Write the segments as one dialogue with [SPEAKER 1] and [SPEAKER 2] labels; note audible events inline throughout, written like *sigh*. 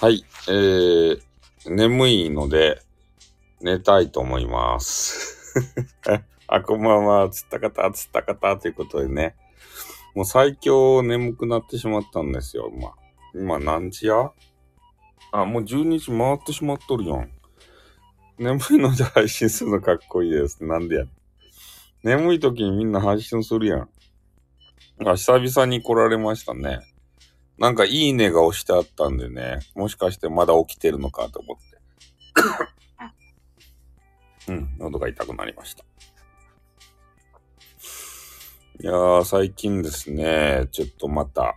[SPEAKER 1] はい、えー、眠いので、寝たいと思います。*laughs* あ、こんばんは、つったかた、つったかた、ということでね。もう最強眠くなってしまったんですよ、今。今何時や？あ、もう12時回ってしまっとるやん。眠いので配信するのかっこいいです。なんでや。眠い時にみんな配信するやん。あ、久々に来られましたね。なんかいいねが押してあったんでね、もしかしてまだ起きてるのかと思って。うん、喉が痛くなりました。いやー、最近ですね、ちょっとまた、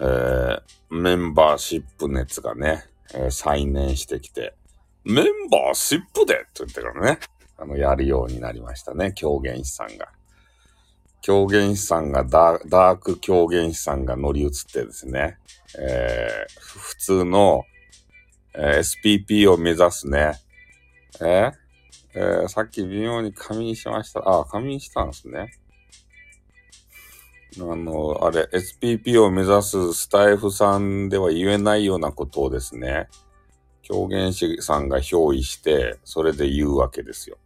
[SPEAKER 1] えー、メンバーシップ熱がね、えー再燃してきて、メンバーシップでって言ってからね、あの、やるようになりましたね、狂言師さんが。狂言師さんがダー、ク狂言師さんが乗り移ってですね、えー、普通の、えー SPP を目指すね、えーえーさっき微妙に仮眠しました。あ、仮眠したんですね。あの、あれ、SPP を目指すスタイフさんでは言えないようなことをですね、狂言師さんが憑依して、それで言うわけですよ。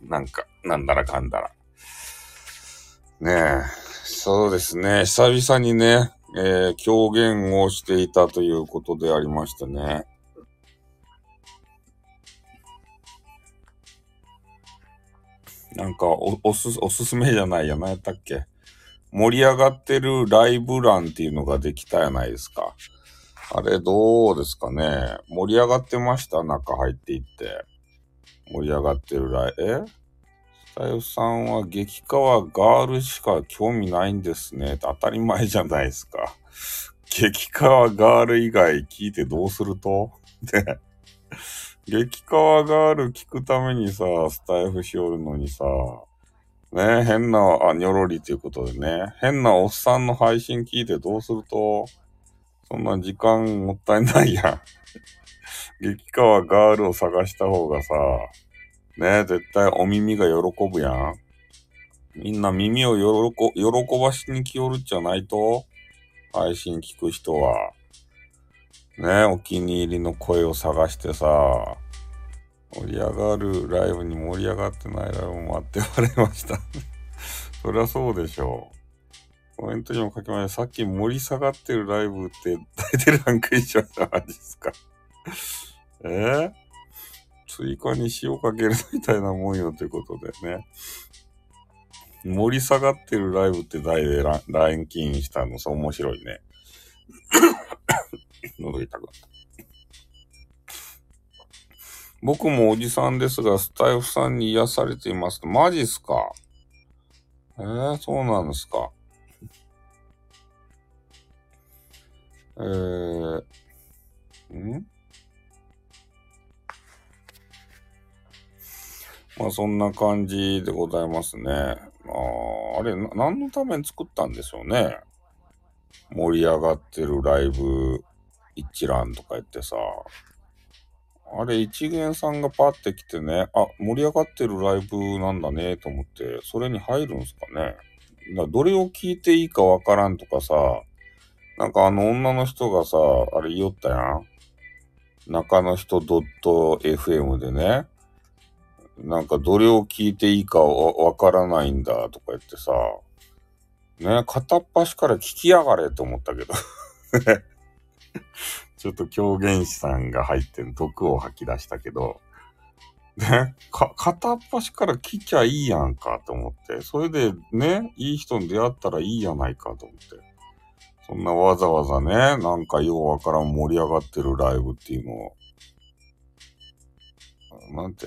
[SPEAKER 1] なんか、なんだらかんだら。ねえ、そうですね、久々にね、えー狂言をしていたということでありましてね。なんかお、おす、おすすめじゃないや、何やったっけ？盛り上がってるライブ欄っていうのができたやないですか。あれどうですかね？盛り上がってました？中入っていって。盛り上がってるライ、え？スタイフさんは激川ガールしか興味ないんですね。当たり前じゃないですか。激川ガール以外聞いてどうすると？ね。激川ガール聞くためにさ、スタイフしおるのにさ、ね変な、あ、ニョロリということでね、変なおっさんの配信聞いてどうすると、そんな時間もったいないやん。激川ガールを探した方がさ、ね絶対お耳が喜ぶやん。みんな耳を喜喜ばしに来よるっちゃないと？配信聞く人は。ねお気に入りの声を探してさ、盛り上がるライブに盛り上がってないライブもあって言われました。*laughs* そりゃそうでしょう。コメントにも書きました。さっき盛り下がってるライブって大体ランク以上じゃないですか。え？ー追加に塩かけるみたいなもんよということでね。盛り下がってるライブって題でラランキングしたの、そう面白いね。*coughs* 喉痛くなった。僕もおじさんですが、スタイフさんに癒されています。マジっすか？えー、そうなんですか？えー、ん？まあそんな感じでございますね。ああれ、何のために作ったんでしょうね。盛り上がってるライブ一覧とか言ってさ。あれ、一元さんがパッて来てね、あ、盛り上がってるライブなんだねと思って、それに入るんすかね。だどれを聞いていいかわからんとかさ、なんかあの女の人がさ、あれ言おったやん。中の人 .fm でね、なんかどれを聞いていいかわからないんだとか言ってさ、ね、片っ端から聞きやがれと思ったけど。*laughs* ちょっと狂言師さんが入って毒を吐き出したけど、ね、か、片っ端から聞きゃいいやんかと思って、それでね、いい人に出会ったらいいやないかと思って。そんなわざわざね、なんかようわからん盛り上がってるライブっていうのを、なんて？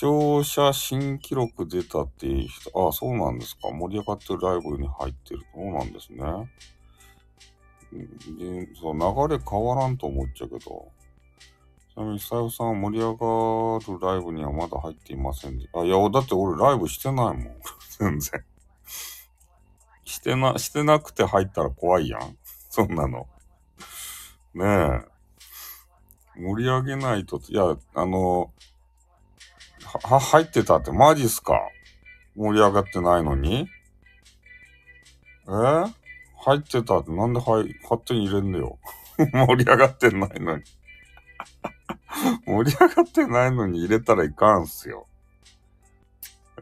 [SPEAKER 1] 聴者新記録出たっていう人、ああ、そうなんですか。盛り上がってるライブに入ってる。そうなんですね。で、そう、流れ変わらんと思っちゃうけど。ちなみに、スタイフさんは盛り上がるライブにはまだ入っていませんで。あ、いや、だって俺ライブしてないもん。*laughs* 全然。してな、してなくて入ったら怖いやん。そんなの。ねえ。盛り上げないと、いや、あの、は、入ってたって。マジっすか？盛り上がってないのに？え？入ってたって。なんではい、勝手に入れんのよ。*laughs* 盛り上がってないのに。*laughs* 盛り上がってないのに入れたらいかんすよ。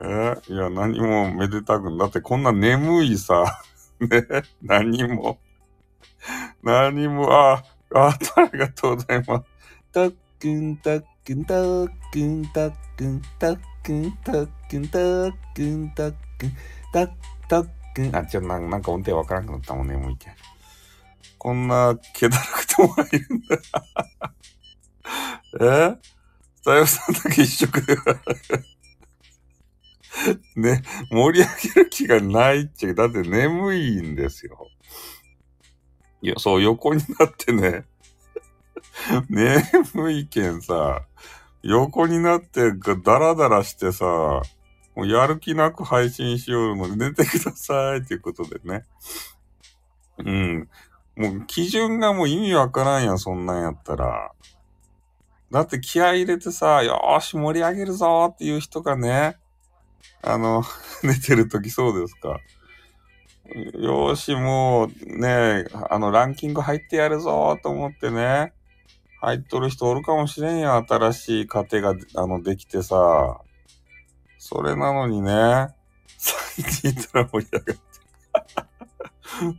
[SPEAKER 1] え？いや、何もめでたくん。だってこんな眠いさ、*laughs* ね、何も、何も、あ、あ、ありがとうございます。たっくんたっくんたっくんたっくんたっくんたっくんたっくんたっくんたっくんあ、ちょ、なんなんか音程わからなくなったもん眠いけん。こんな気だるくても入るんだ。えスタイフさんだけ一色でね、盛り上げる気がないっちゃ、だって眠いんですよ。いや、そう、横になってね、*laughs* 眠いけんさ、横になってダラダラしてさ、もうやる気なく配信しようので寝てくださいっていうことでね。うん。もう基準がもう意味わからんやん、そんなんやったら。だって気合入れてさ、よーし盛り上げるぞっていう人がね、あの、*laughs* 寝てるときそうですか。よーし、もうね、あの、ランキング入ってやるぞと思ってね、入っとる人おるかもしれんよ、新しい家庭が、あの、できてさ。それなのにね、3人いたら盛り上がってる。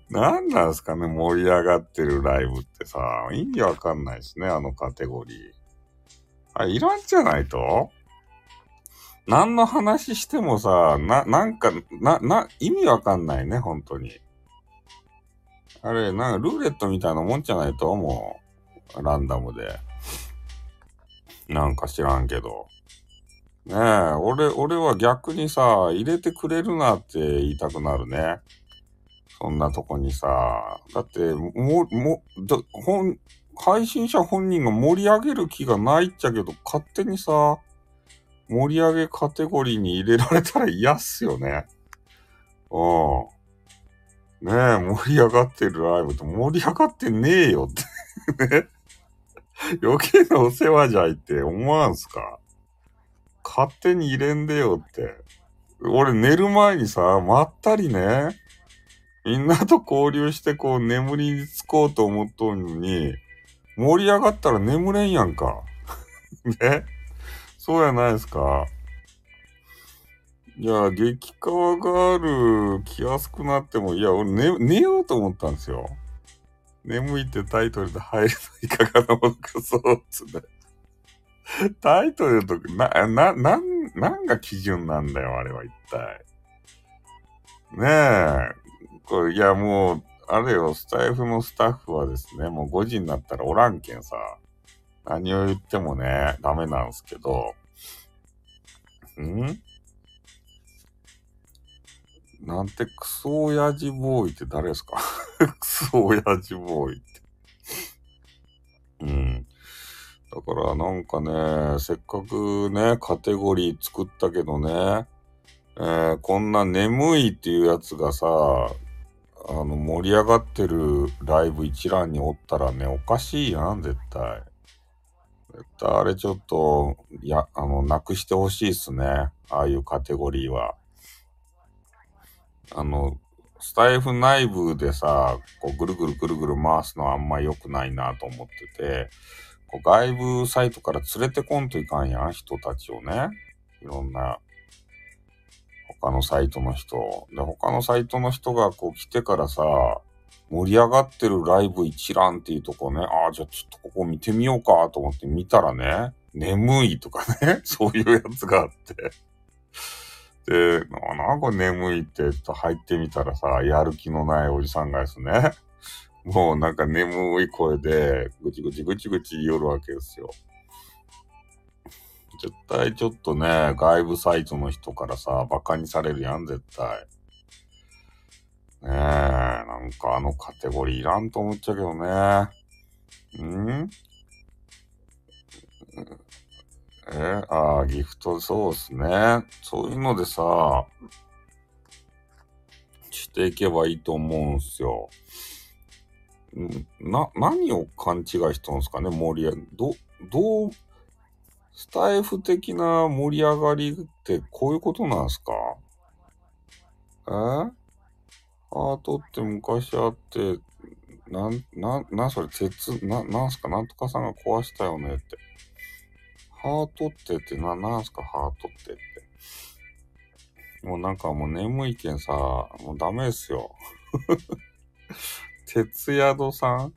[SPEAKER 1] 何なんすかね、盛り上がってるライブってさ、意味わかんないですね、あのカテゴリー。あ、いらんじゃないと何の話してもさ、な、なんか、な、な、意味わかんないね、本当に。あれ、なんかルーレットみたいなもんじゃないともう、ランダムで。なんか知らんけど。ねえ、俺、俺は逆にさ、入れてくれるなって言いたくなるね。そんなとこにさ。だって、も、も、だ、本、配信者本人が盛り上げる気がないっちゃけど、勝手にさ、盛り上げカテゴリーに入れられたら嫌っすよね。うん。ねえ、盛り上がってるライブと盛り上がってねえよってね。*laughs* 余計なお世話じゃいって思わんすか？勝手に入れんでよって。俺寝る前にさ、まったりね、みんなと交流してこう眠りにつこうと思っとんのに、盛り上がったら眠れんやんか。*laughs* ね？そうやないですか。いや、激川ガール来やすくなっても、いや、俺寝、寝ようと思ったんですよ。眠いってタイトルで入るのいかがなものか、そうっつね。タイトルと、な、な、なん、なんが基準なんだよ、あれは一体。ねえ。これ、いや、もう、あれよ、スタイフのスタッフはですね、もう5時になったらおらんけんさ、何を言ってもね、ダメなんすけど、ん？なんてクソ親父ボーイって誰ですか？*laughs* クソ親父ボーイって。うん。だからなんかね、せっかくね、カテゴリー作ったけどね、えー、こんな眠いっていうやつがさ、あの、盛り上がってるライブ一覧におったらね、おかしいやん、絶対。絶対あれちょっと、や、あの、なくしてほしいっすね。ああいうカテゴリーは。あの、スタイフ内部でさ、こうぐるぐるぐるぐる回すのはあんま良くないなと思ってて、こう外部サイトから連れてこんといかんやん、人たちをね。いろんな、他のサイトの人。で、他のサイトの人がこう来てからさ、盛り上がってるライブ一覧っていうとこね、ああ、じゃあちょっとここ見てみようかと思って見たらね、眠いとかね、*laughs* そういうやつがあって。で、なんか眠いってと入ってみたらさ、やる気のないおじさんがですね、*laughs* もうなんか眠い声で、ぐちぐちぐちぐち言おるわけですよ。絶対ちょっとね、外部サイトの人からさ、馬鹿にされるやん、絶対。ねえ、なんかあのカテゴリーいらんと思っちゃうけどね。ん？えああ、ギフト、そうっすね。そういうのでさ、していけばいいと思うんすよ。な、何を勘違いしたんですかね、盛り上げ、ど、どう、スタイフ的な盛り上がりってこういうことなんすか？え？ハートって昔あって、なん、な、なそれ、鉄、な、なんすか、なんとかさんが壊したよねって。ハートってって、な、なんすか、ハートってって。もうなんかもう眠いけんさ、もうダメですよ。*laughs* 鉄宿さん？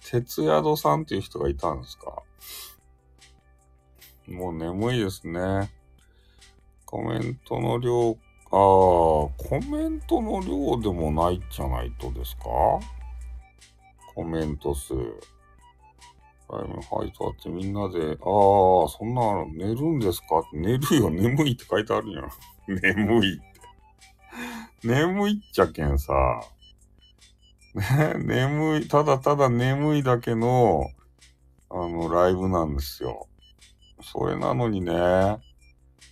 [SPEAKER 1] 鉄宿さんっていう人がいたんですか？もう眠いですね。コメントの量、ああ、コメントの量でもないじゃないとですか？コメント数。はい、はいとあってみんなで、ああ、そんな寝るんですか？寝るよ、眠いって書いてあるやん。*laughs* 眠いって。眠いっちゃけんさ。ね、眠い、ただただ眠いだけの、あの、ライブなんですよ。それなのにね、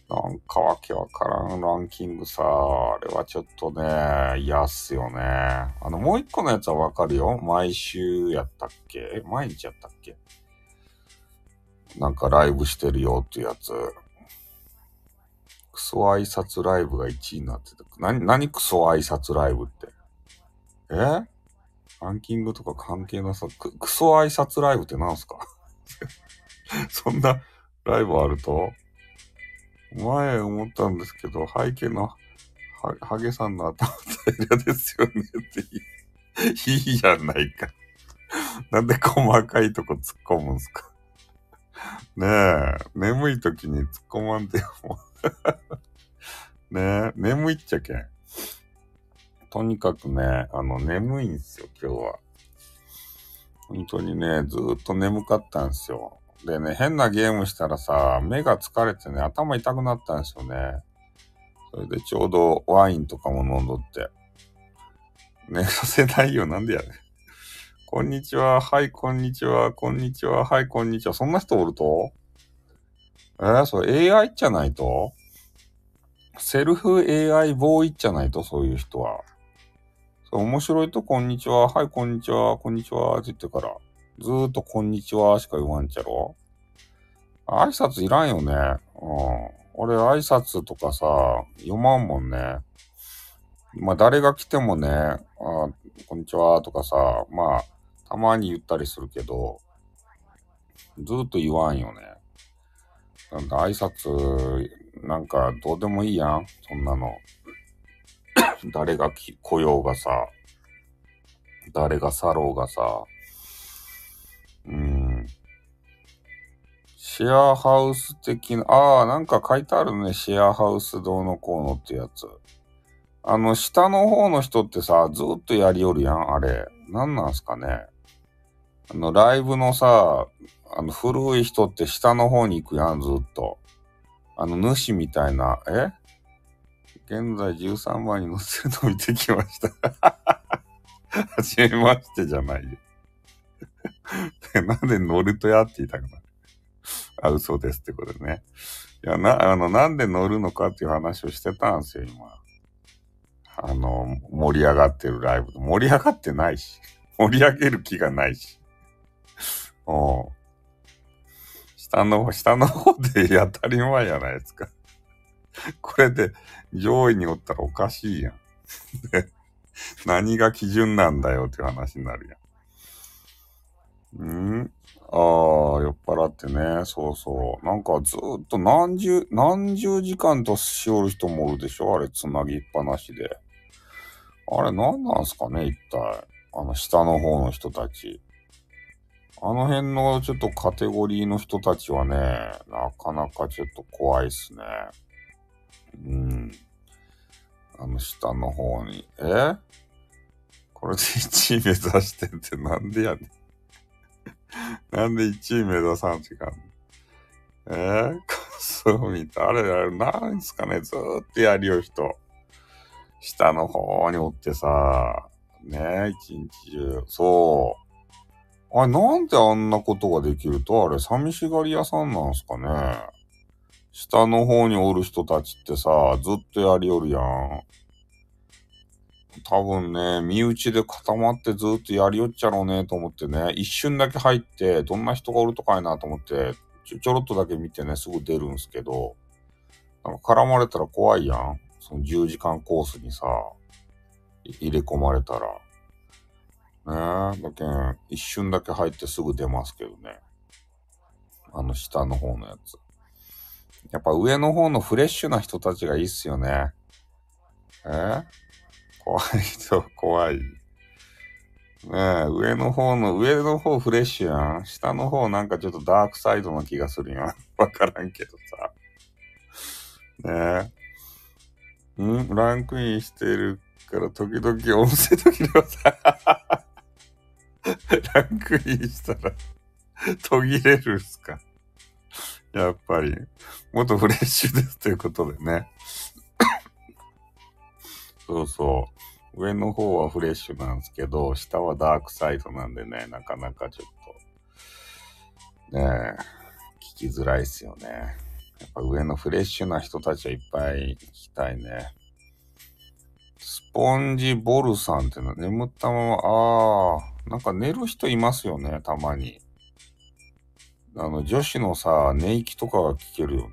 [SPEAKER 1] なんかわけわからんランキングさ、あれはちょっとね、嫌っすよね。あの、もう一個のやつはわかるよ。毎週やったっけ？毎日やったっけ？なんかライブしてるよっていうやつ。クソ挨拶ライブが1位になってた。なに、なにクソ挨拶ライブって？え？ランキングとか関係なさ、ククソ挨拶ライブってなんすか？*laughs* そんなライブあると？前思ったんですけど、背景のは、ハゲさんの頭平らですよねっていい、いいじゃないか。なんで細かいとこ突っ込むんすかねえ、眠い時に突っ込まんでよ、*laughs* ねえ、眠いっちゃけん。とにかくね、あの、眠いんすよ、今日は。本当にね、ずっと眠かったんすよ。でね、変なゲームしたらさ、目が疲れてね、頭痛くなったんですよね。それでちょうどワインとかも飲んどって。寝させないよ、なんでやねん。こんにちは、はい、こんにちは、こんにちは、はい、こんにちは。そんな人おると？えー、それ AI じゃないと？セルフ AI ボーイじゃないと、そういう人は。そう面白いと、こんにちは、はい、こんにちは、こんにちは、って言ってから。ずーっとこんにちはしか言わんちゃろ挨拶いらんよね。うん。俺挨拶とかさ、読まんもんね。まあ誰が来てもね、あこんにちはとかさ、まあたまに言ったりするけど、ずーっと言わんよね。なんだ挨拶、なんかどうでもいいやん。そんなの。*coughs* 誰が来ようがさ、誰が去ろうがさ、うん。シェアハウス的な、ああ、なんか書いてあるね。シェアハウスどうのこうのってやつ。あの、下の方の人ってさ、ずっとやりよるやん、あれ。なんなんすかね。あの、ライブのさ、あの、古い人って下の方に行くやん、ずっと。あの、主みたいな、え？現在13番に乗ってるの見てきました。*laughs* はじめましてじゃないよ。*laughs* なんで乗るとやって言いたくなる？あ、嘘ですってことでね。いや、な、あの、なんで乗るのかっていう話をしてたんですよ、今。あの、盛り上がってるライブ。盛り上がってないし。盛り上げる気がないし。うん。下の方、下の方で当たり前やないですか。これで上位におったらおかしいやん。何が基準なんだよっていう話になるやん。うんああ、酔っ払ってね。そうそう。なんかずっと何十、何十時間としおる人もおるでしょ？あれ、つなぎっぱなしで。あれ、何なんすかね一体。あの、下の方の人たち。あの辺のちょっとカテゴリーの人たちはね、なかなかちょっと怖いっすね。うん。あの下の方に。え？これで1位目指してってなんでやねん。*laughs* なんで1位目指さんといかんのえー、そう見た？あれ、あれ、なんすかね、ずーっとやりよる人。下の方におってさ、ね一日中。そう。あれ、なんであんなことができると？あれ、寂しがり屋さんなんすかね？下の方におる人たちってさ、ずっとやりよるやん。多分ね、身内で固まってずっとやりよっちゃろうねと思ってね、一瞬だけ入って、どんな人がおるとかいなと思って、ちょちょろっとだけ見てね、すぐ出るんすけど、なんか絡まれたら怖いやん。その10時間コースにさ、入れ込まれたら。ねえだけん、一瞬だけ入ってすぐ出ますけどね。あの下の方のやつ。やっぱ上の方のフレッシュな人たちがいいっすよね。え？怖い人、怖い。ねえ、上の方の、上の方フレッシュやん。下の方なんかちょっとダークサイドな気がするやん。*laughs* わからんけどさ。ねえ。ん？ランクインしてるから時々音声時々さ、*laughs* ランクインしたら *laughs* 途切れるっすか。やっぱり、もっとフレッシュですということでね。そうそう。上の方はフレッシュなんですけど、下はダークサイドなんでね、なかなかちょっと、ねえ、聞きづらいっすよね。やっぱ上のフレッシュな人たちはいっぱい聞きたいね。スポンジボルさんってのは眠ったまま、ああ、なんか寝る人いますよね、たまに。あの、女子のさ、寝息とかが聞けるよ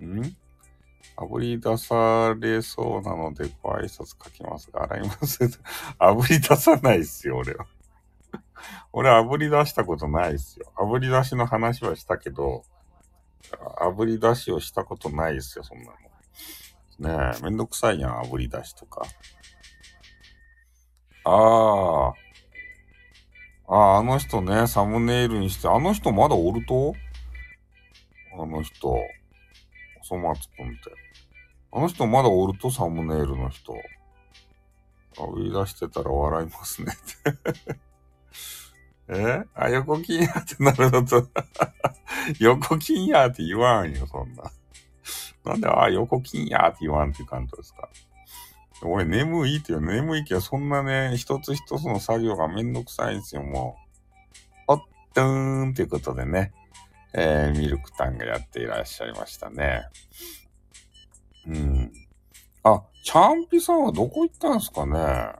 [SPEAKER 1] ね。ん？あぶり出されそうなのでご挨拶書きますが、洗います。*laughs* あぶり出さないっすよ、俺は。*laughs* 俺、あぶり出したことないっすよ。あぶり出しの話はしたけど、あぶり出しをしたことないっすよ、そんなの。ねえ、めんどくさいやん、あぶり出しとか。ああ。ああ、あの人ね、サムネイルにして、あの人まだおると？あの人。おそ松くんって。あの人まだおるとサムネイルの人。あ、売り出してたら笑いますね *laughs* え？あ、横金やってなるのと *laughs* 横金やって言わんよ、そんな。なんで、あ、横金やって言わんっていう感じですか？俺眠いって言う眠いけど、そんなね、一つ一つの作業がめんどくさいんですよ、もう。おっとーんっていうことでね、えー、ミルクタンがやっていらっしゃいましたね。うん。あ、チャンピさんはどこ行ったんすかね？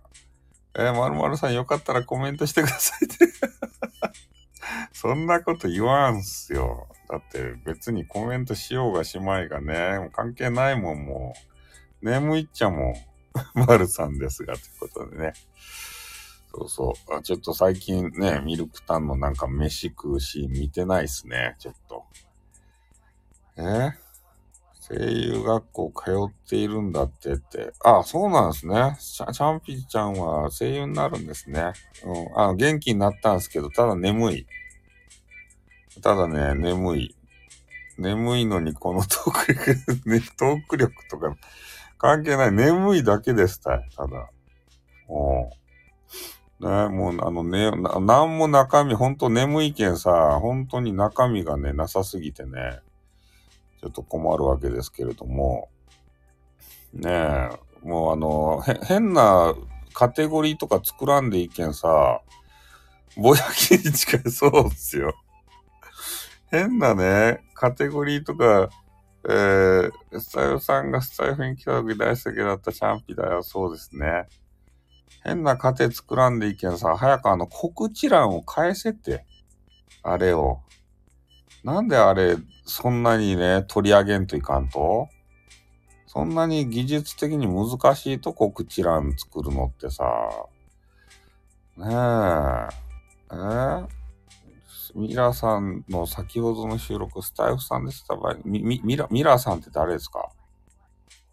[SPEAKER 1] えー、まるまるさんよかったらコメントしてくださいって *laughs* そんなこと言わんすよ。だって別にコメントしようがしまいがね、関係ないもん、もう。眠いっちゃもん。*laughs* まるさんですが、ということでね。そうそうあ。ちょっと最近ね、ミルクタンのなんか飯食うシーン見てないっすね、ちょっと。え声優学校通っているんだってって。あ、そうなんですね。チャンピーちゃんは声優になるんですね。うん。あ元気になったんですけど、ただ眠い。ただね、眠い。眠いのにこのトーク力、ね、*laughs* トーク力とか関係ない。眠いだけですたい。ただ。おね、もう、あのね、なんも中身、ほんと眠いけんさ、本当に中身がね、なさすぎてね。ちょっと困るわけですけれども、ねえ、もうあの、変なカテゴリーとか作らんでいけんさ、ぼやきに近いそうっすよ。変なね、カテゴリーとか、えー、スタイルさんがスタイフに来た時大好きだったチャンピだよ。そうですね。変な家庭作らんでいけんさ、早くあの告知欄を返せって。あれを。なんであれ、そんなにね、取り上げんといかんと？そんなに技術的に難しいと告知欄作るのってさ、ねえ、え？ー、ミラさんの先ほどの収録、スタイフさんでした場合、ミミミラ、ミラさんって誰ですか？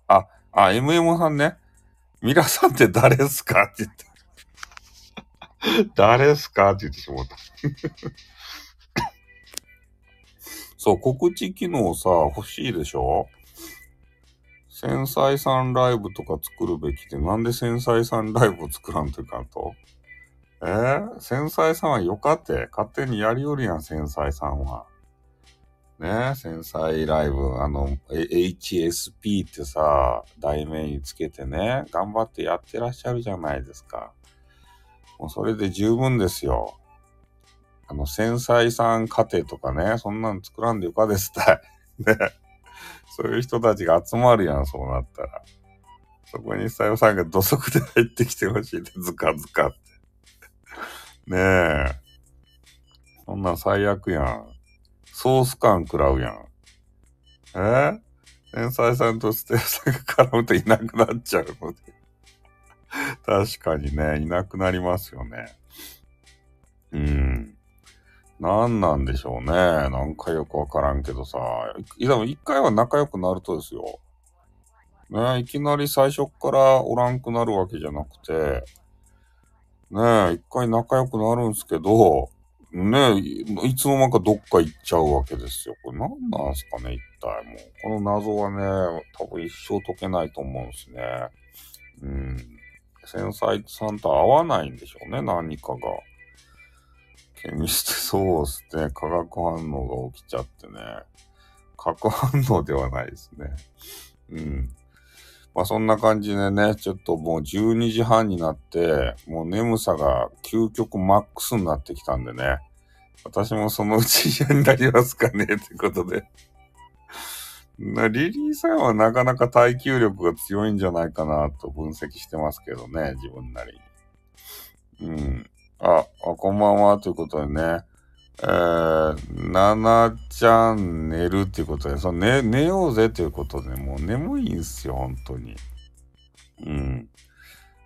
[SPEAKER 1] あ、あ、MM さんね。ミラさんって誰ですか？って言って。誰ですか？って言ってしまった。そう、告知機能さ、欲しいでしょ？繊細さんライブとか作るべきで、なんで繊細さんライブを作らんといかんと？え？ー、繊細さんはよかって、勝手にやりよるやん、繊細さんは。ね？繊細ライブ、あの、HSP ってさ、題名につけてね、頑張ってやってらっしゃるじゃないですか。もうそれで十分ですよ。あの、繊細さん家庭とかね、そんなん作らんでよかですたい。*laughs* ね。そういう人たちが集まるやん、そうなったら。そこにさよさんが土足で入ってきてほしいって、ずかずかって。ねえ。そんなん最悪やん。ソース感食らうやん。え？天才さんとステーさんが絡むといなくなっちゃうので。確かにね、いなくなりますよね。うん。何なんでしょうね。なんかよくわからんけどさ。いや、一回は仲良くなるとですよ。ねいきなり最初からおらんくなるわけじゃなくて、ね一回仲良くなるんすけど、ねいつの間にかどっか行っちゃうわけですよ。これ何なんすかね、一体もう。この謎はね、多分一生解けないと思うんですね。うん。繊細さんと合わないんでしょうね、何かが。ケミスト、そうですね。化学反応が起きちゃってね。核反応ではないですね。うん。まあそんな感じでね、ちょっともう12時半になって、もう眠さが究極マックスになってきたんでね。私もそのうち嫌になりますかねってことで。リリーさんはなかなか耐久力が強いんじゃないかなと分析してますけどね、自分なりに。うん。あ、あこんばんはということでね。えー、ななちゃん寝るっていうことで、その寝、寝ようぜということで、もう眠いんすよ、本当に。うん。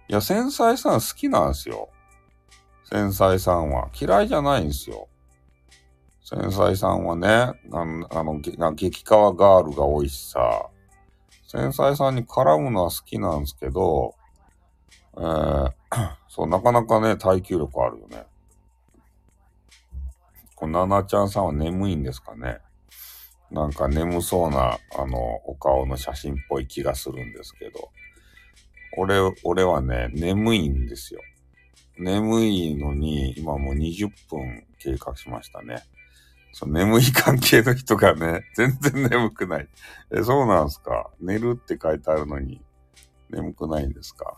[SPEAKER 1] いや、繊細さん好きなんですよ。繊細さんは。嫌いじゃないんですよ。繊細さんはね、あの、あの激川ガールが多いしさ、繊細さんに絡むのは好きなんですけど、えー、そう、なかなかね、耐久力あるよね。このななちゃんさんは眠いんですかね？なんか眠そうな、あの、お顔の写真っぽい気がするんですけど。俺、俺はね、眠いんですよ。眠いのに、今もう20分経過しましたね。その眠い関係の人がね、全然眠くない。え、そうなんすか？寝るって書いてあるのに、眠くないんですか？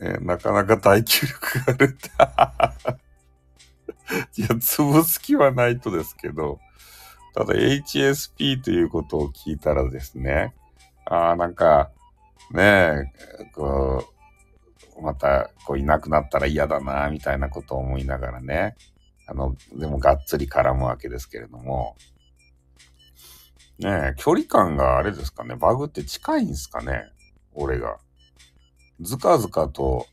[SPEAKER 1] え、なかなか耐久力があるって。*laughs* いや、潰す気はないとですけど、ただ HSP ということを聞いたらですね、ああ、なんか、ねえ、こう、また、こういなくなったら嫌だな、みたいなことを思いながらね、あの、でもがっつり絡むわけですけれども、ねえ、距離感があれですかね、バグって近いんですかね、俺が。ずかずかと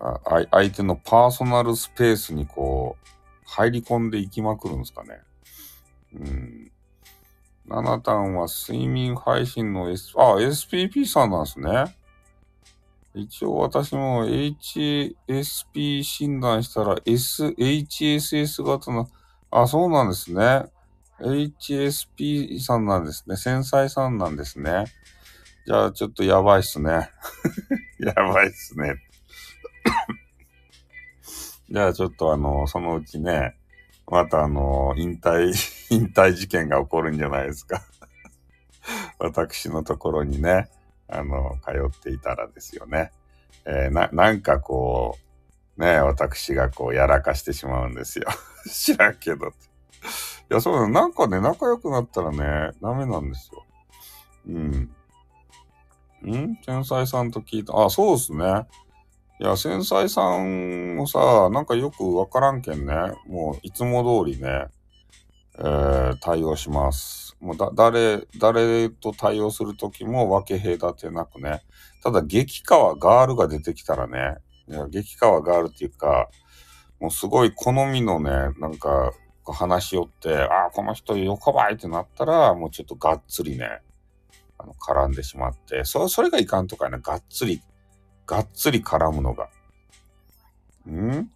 [SPEAKER 1] あ相手のパーソナルスペースにこう、入り込んでいきまくるんですかね。うん。ナナタンは睡眠配信の S、あ、SPP さんなんですね。一応私も HSP 診断したら S、HSS 型の、あ、そうなんですね。HSP さんなんですね。繊細さんなんですね。じゃあちょっとやばいっすね。*laughs* やばいっすね。*coughs* じゃあちょっとあの、そのうちね、またあの、引退、*laughs* 引退事件が起こるんじゃないですか。*laughs* 私のところにね、あの、通っていたらですよね。えー、な、なんかこう、ね、私がこう、やらかしてしまうんですよ。知らんけど。いや、そうだ、なんかね、仲良くなったらね、ダメなんですよ。うん。ん？天才さんと聞いた。あ、そうですね。いや、繊細さんもさ、なんかよくわからんけんね。もう、いつも通りね、えー、対応します。もうだ、誰、誰と対応するときも分け隔てなくね。ただ、激川ガールが出てきたらね、いや激川ガールっていうか、もうすごい好みのね、なんか、話し寄って、ああ、この人横ばいってなったら、もうちょっとがっつりね、あの、絡んでしまって、そ、それがいかんとかね、がっつりがっつり絡むのが。ん？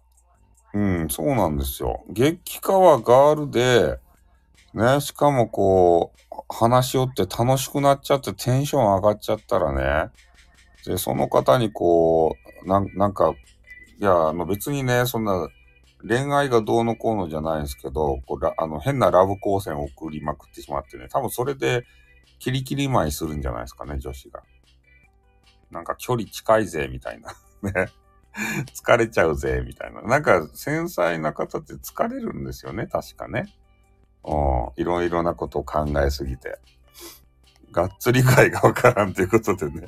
[SPEAKER 1] うん、そうなんですよ。激化はガールで、ね、しかもこう、話し合って楽しくなっちゃってテンション上がっちゃったらね、で、その方にこう、なんなんか、いや、あの別にね、そんな恋愛がどうのこうのじゃないんですけど、こうあの変なラブ光線を送りまくってしまってね、多分それでキリキリ舞いするんじゃないですかね、女子が。なんか距離近いぜ、みたいな。ね。*laughs* 疲れちゃうぜ、みたいな。なんか繊細な方って疲れるんですよね、確かね。うん。いろいろなことを考えすぎて。がっつり具合がわからんということでね。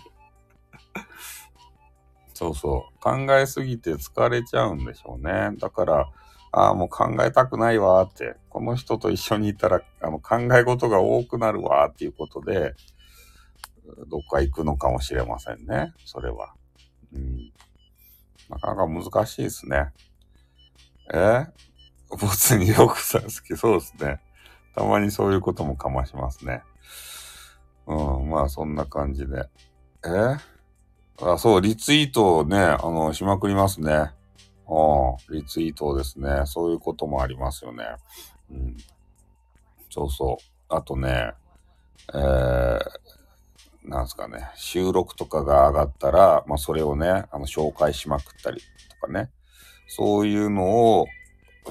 [SPEAKER 1] *laughs* そうそう。考えすぎて疲れちゃうんでしょうね。だから、ああ、もう考えたくないわって。この人と一緒にいたら、あの、考え事が多くなるわっていうことで、どっか行くのかもしれませんね。それは。うん。なかなか難しいですね。え？ボツによくさん好き。そうですね。たまにそういうこともかましますね。うん、まあそんな感じで。え？あ、そう、リツイートをね、あの、しまくりますね。うん、リツイートですね。そういうこともありますよね。うん。そうそう。あとね、えー、なんすかね、収録とかが上がったら、まあそれをね、あの、紹介しまくったりとかね。そういうのを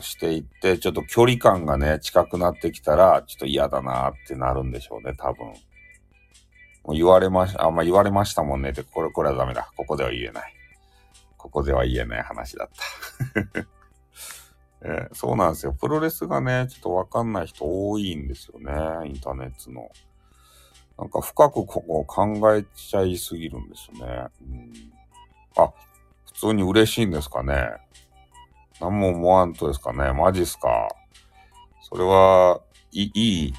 [SPEAKER 1] していって、ちょっと距離感がね、近くなってきたら、ちょっと嫌だなってなるんでしょうね、多分。もう言われまし、あ、ま、言われましたもんねって、これ、これはダメだ。ここでは言えない。ここでは言えない話だった。えー、そうなんですよ。プロレスがね、ちょっとわかんない人多いんですよね。インターネットの。なんか深くここを考えちゃいすぎるんですよね。うん、あ、普通に嬉しいんですかね。何も思わんとですかね。マジっすか。それは、いい、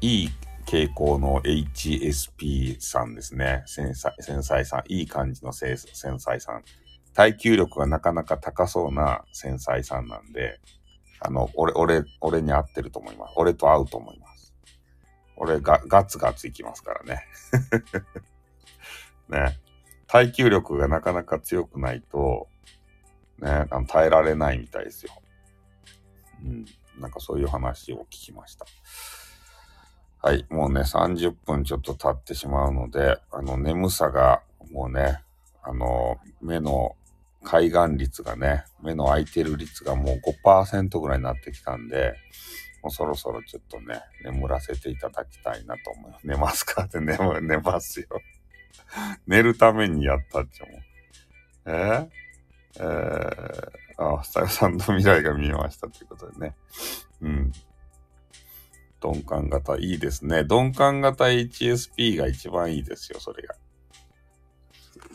[SPEAKER 1] いい傾向の HSP さんですね。繊細、繊細さん。いい感じの繊細さん。耐久力がなかなか高そうな繊細さんなんで、あの、俺、俺、俺に合ってると思います。俺と合うと思います。俺が、ガツガツいきますからね。*laughs* ね。耐久力がなかなか強くないと、ね、あの耐えられないみたいですよ。うん。なんかそういう話を聞きました。はい。もうね、30分ちょっと経ってしまうので、あの、眠さが、もうね、あの、目の海岸率がね、目の開いてる率がもう5%ぐらいになってきたんで、もうそろそろちょっとね、眠らせていただきたいなと思います。寝ますかって寝寝ますよ。寝るためにやったっちゃもう。え、えー、あ、スタイさんの未来が見えましたということでね。うん。鈍感型いいですね。鈍感型 HSP が一番いいですよ、それが。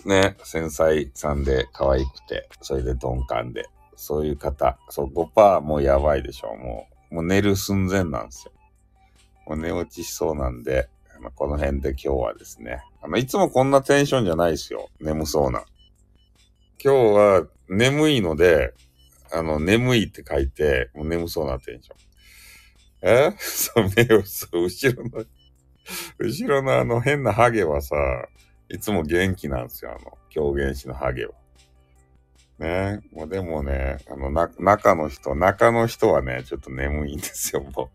[SPEAKER 1] ね、繊細さんで可愛くて、それで鈍感で。そういう方。そう、5%もうやばいでしょ。もう、もう寝る寸前なんですよ。もう寝落ちしそうなんで、あこの辺で今日はですね。あの、いつもこんなテンションじゃないですよ。眠そうな。今日は眠いので、あの、眠いって書いて、もう眠そうなテンション。え？*laughs* そう、目を、そう、後ろの、後ろのあの変なハゲはさ、いつも元気なんですよ、あの、狂言師のハゲは。ねもうでもね、あの、な、中の人、中の人はね、ちょっと眠いんですよ、も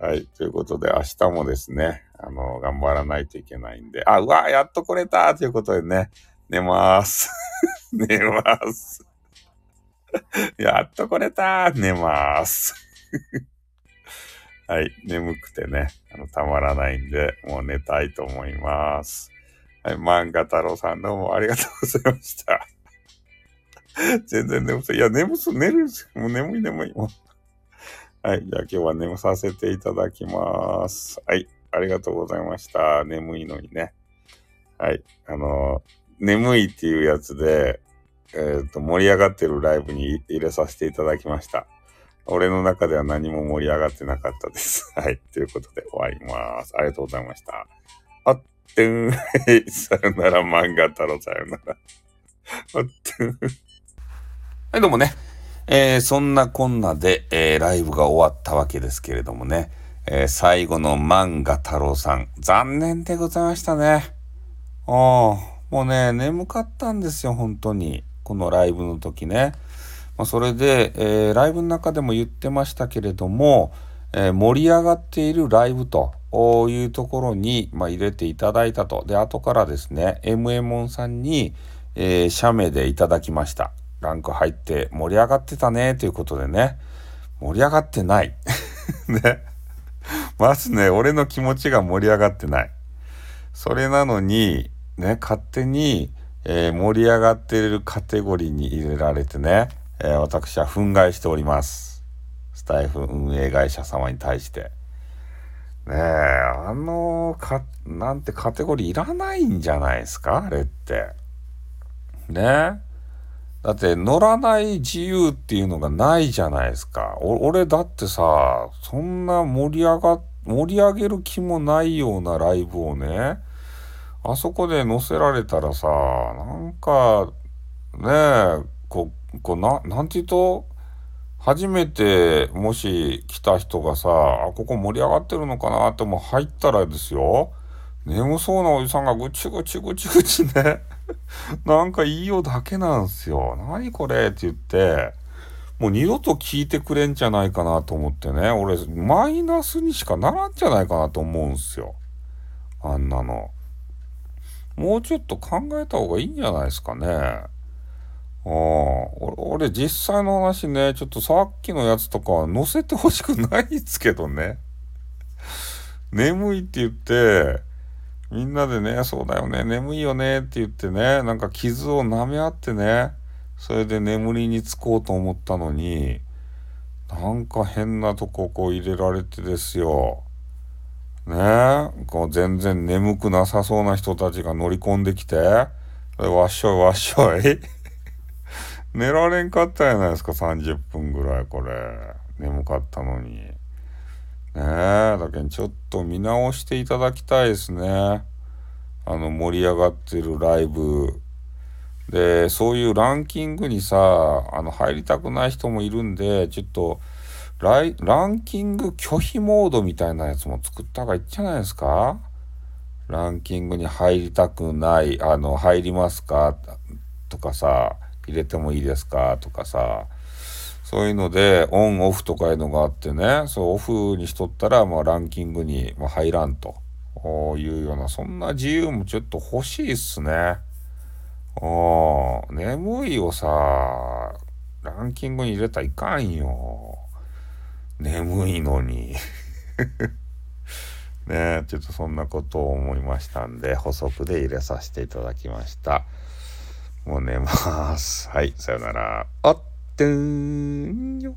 [SPEAKER 1] う。はい。ということで、明日もですね、あの、頑張らないといけないんで、あ、うわ、やっと来れたということでね、寝まーす。*laughs* 寝まーす。*laughs* やっと来れた寝まーす。はい。眠くてね、あの、たまらないんで、もう寝たいと思います。はい。漫画太郎さんどうもありがとうございました。*laughs* 全然眠そう。いや、眠そう、寝るんですよもう眠い眠い。もうはい。じゃあ今日は眠させていただきます。はい。ありがとうございました。眠いのにね。はい。あのー、眠いっていうやつで、えっ、ー、と、盛り上がってるライブに入れさせていただきました。俺の中では何も盛り上がってなかったです。*laughs* はい。ということで終わります。ありがとうございました。あってん。*laughs* さよなら、漫画太郎、さよなら。*laughs* あってん。はい、どうもね。えー、そんなこんなで、えー、ライブが終わったわけですけれどもね。えー、最後の漫画太郎さん、残念でございましたね。ああ、もうね、眠かったんですよ、本当に。このライブの時ね。まあ、それで、えー、ライブの中でも言ってましたけれども、えー、盛り上がっているライブというところに、まあ、入れていただいたと。で、後からですね、MMON さんに、えー、写メでいただきました。ランク入って盛り上がってたね、ということでね。盛り上がってない。*laughs* ね。まずね、俺の気持ちが盛り上がってない。それなのに、ね、勝手に、えー、盛り上がっているカテゴリーに入れられてね、えー、私は憤慨しております。スタイフ運営会社様に対して。ねえ、あの、か、なんてカテゴリーいらないんじゃないですか？あれって。ねだって乗らない自由っていうのがないじゃないですか。俺だってさ、そんな盛り上が、盛り上げる気もないようなライブをね、あそこで載せられたらさ、なんか、ねえ、こう、こうな、なんて言うと、初めてもし来た人がさ、あ、ここ盛り上がってるのかなってもう入ったらですよ、眠そうなおじさんがぐちぐちぐちぐちね、*laughs* なんかいいよだけなんすよ。何これって言って、もう二度と聞いてくれんじゃないかなと思ってね、俺、マイナスにしかならんじゃないかなと思うんすよ。あんなの。もうちょっと考えた方がいいんじゃないですかね。ああ、俺実際の話ね、ちょっとさっきのやつとか載せてほしくないですけどね。*laughs* 眠いって言って、みんなでね、そうだよね、眠いよねって言ってね、なんか傷を舐め合ってね、それで眠りにつこうと思ったのに、なんか変なとここう入れられてですよ。ねえ、こう全然眠くなさそうな人たちが乗り込んできて、わっしょいわっしょい。寝られんかったやないですか、30分ぐらい、これ。眠かったのに。ねえ、だけどちょっと見直していただきたいですね。あの、盛り上がってるライブ。で、そういうランキングにさ、あの、入りたくない人もいるんで、ちょっと、ライランキング拒否モードみたいなやつも作った方がいいんじゃないですか？ランキングに入りたくない、あの、入りますか？とかさ、入れてもいいですかとかさ、そういうので、オン、オフとかいうのがあってね、そう、オフにしとったら、まあ、ランキングに、入らんというような、そんな自由もちょっと欲しいっすね。眠いをさ、ランキングに入れたらいかんよ。眠いのに *laughs* ねちょっとそんなことを思いましたんで、補足で入れさせていただきました。もう寝ます。はい、さよなら。あってんよ。